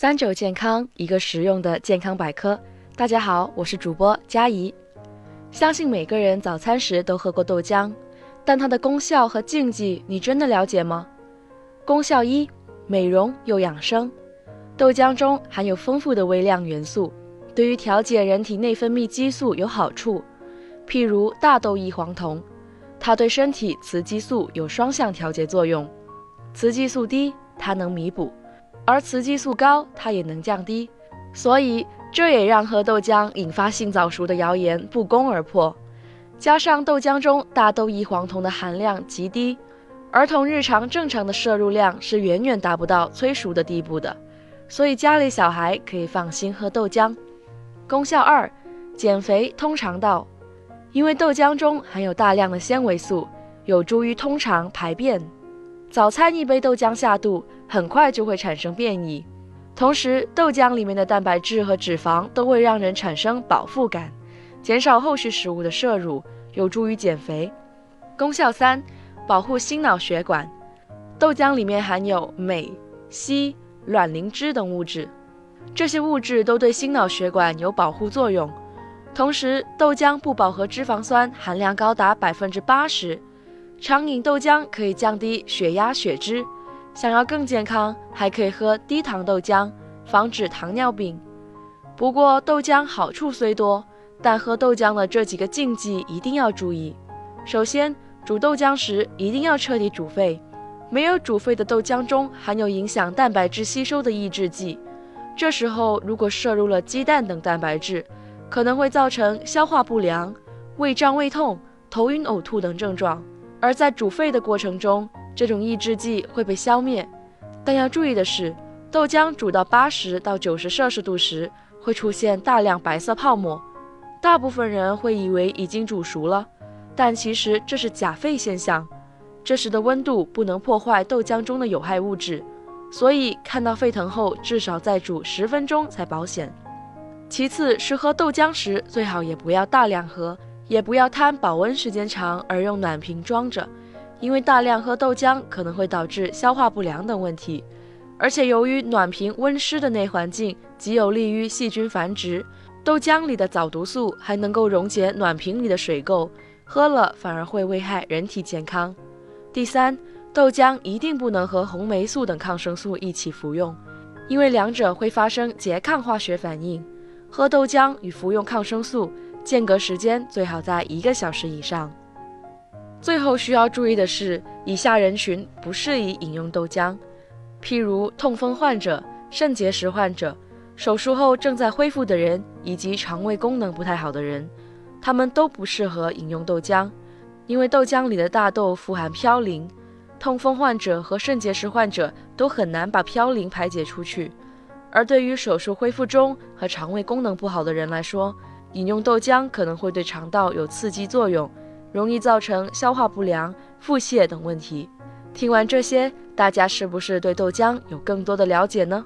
三九健康，一个实用的健康百科。大家好，我是主播佳怡。相信每个人早餐时都喝过豆浆，但它的功效和禁忌，你真的了解吗？功效一：美容又养生。豆浆中含有丰富的微量元素，对于调节人体内分泌激素有好处。譬如大豆异黄酮，它对身体雌激素有双向调节作用。雌激素低，它能弥补。而雌激素高，它也能降低，所以这也让喝豆浆引发性早熟的谣言不攻而破。加上豆浆中大豆异黄酮的含量极低，儿童日常正常的摄入量是远远达不到催熟的地步的，所以家里小孩可以放心喝豆浆。功效二：减肥通肠道，因为豆浆中含有大量的纤维素，有助于通肠排便。早餐一杯豆浆下肚，很快就会产生便意。同时，豆浆里面的蛋白质和脂肪都会让人产生饱腹感，减少后续食物的摄入，有助于减肥。功效三：保护心脑血管。豆浆里面含有镁、硒、卵磷脂等物质，这些物质都对心脑血管有保护作用。同时，豆浆不饱和脂肪酸含量高达百分之八十。常饮豆浆可以降低血压、血脂。想要更健康，还可以喝低糖豆浆，防止糖尿病。不过，豆浆好处虽多，但喝豆浆的这几个禁忌一定要注意。首先，煮豆浆时一定要彻底煮沸。没有煮沸的豆浆中含有影响蛋白质吸收的抑制剂，这时候如果摄入了鸡蛋等蛋白质，可能会造成消化不良、胃胀、胃痛、头晕、呕吐等症状。而在煮沸的过程中，这种抑制剂会被消灭。但要注意的是，豆浆煮到八十到九十摄氏度时，会出现大量白色泡沫。大部分人会以为已经煮熟了，但其实这是假沸现象。这时的温度不能破坏豆浆中的有害物质，所以看到沸腾后，至少再煮十分钟才保险。其次是喝豆浆时，最好也不要大量喝。也不要贪保温时间长而用暖瓶装着，因为大量喝豆浆可能会导致消化不良等问题。而且由于暖瓶温湿的内环境极有利于细菌繁殖，豆浆里的藻毒素还能够溶解暖瓶里的水垢，喝了反而会危害人体健康。第三，豆浆一定不能和红霉素等抗生素一起服用，因为两者会发生拮抗化学反应。喝豆浆与服用抗生素。间隔时间最好在一个小时以上。最后需要注意的是，以下人群不适宜饮用豆浆，譬如痛风患者、肾结石患者、手术后正在恢复的人以及肠胃功能不太好的人，他们都不适合饮用豆浆，因为豆浆里的大豆富含嘌呤，痛风患者和肾结石患者都很难把嘌呤排解出去。而对于手术恢复中和肠胃功能不好的人来说，饮用豆浆可能会对肠道有刺激作用，容易造成消化不良、腹泻等问题。听完这些，大家是不是对豆浆有更多的了解呢？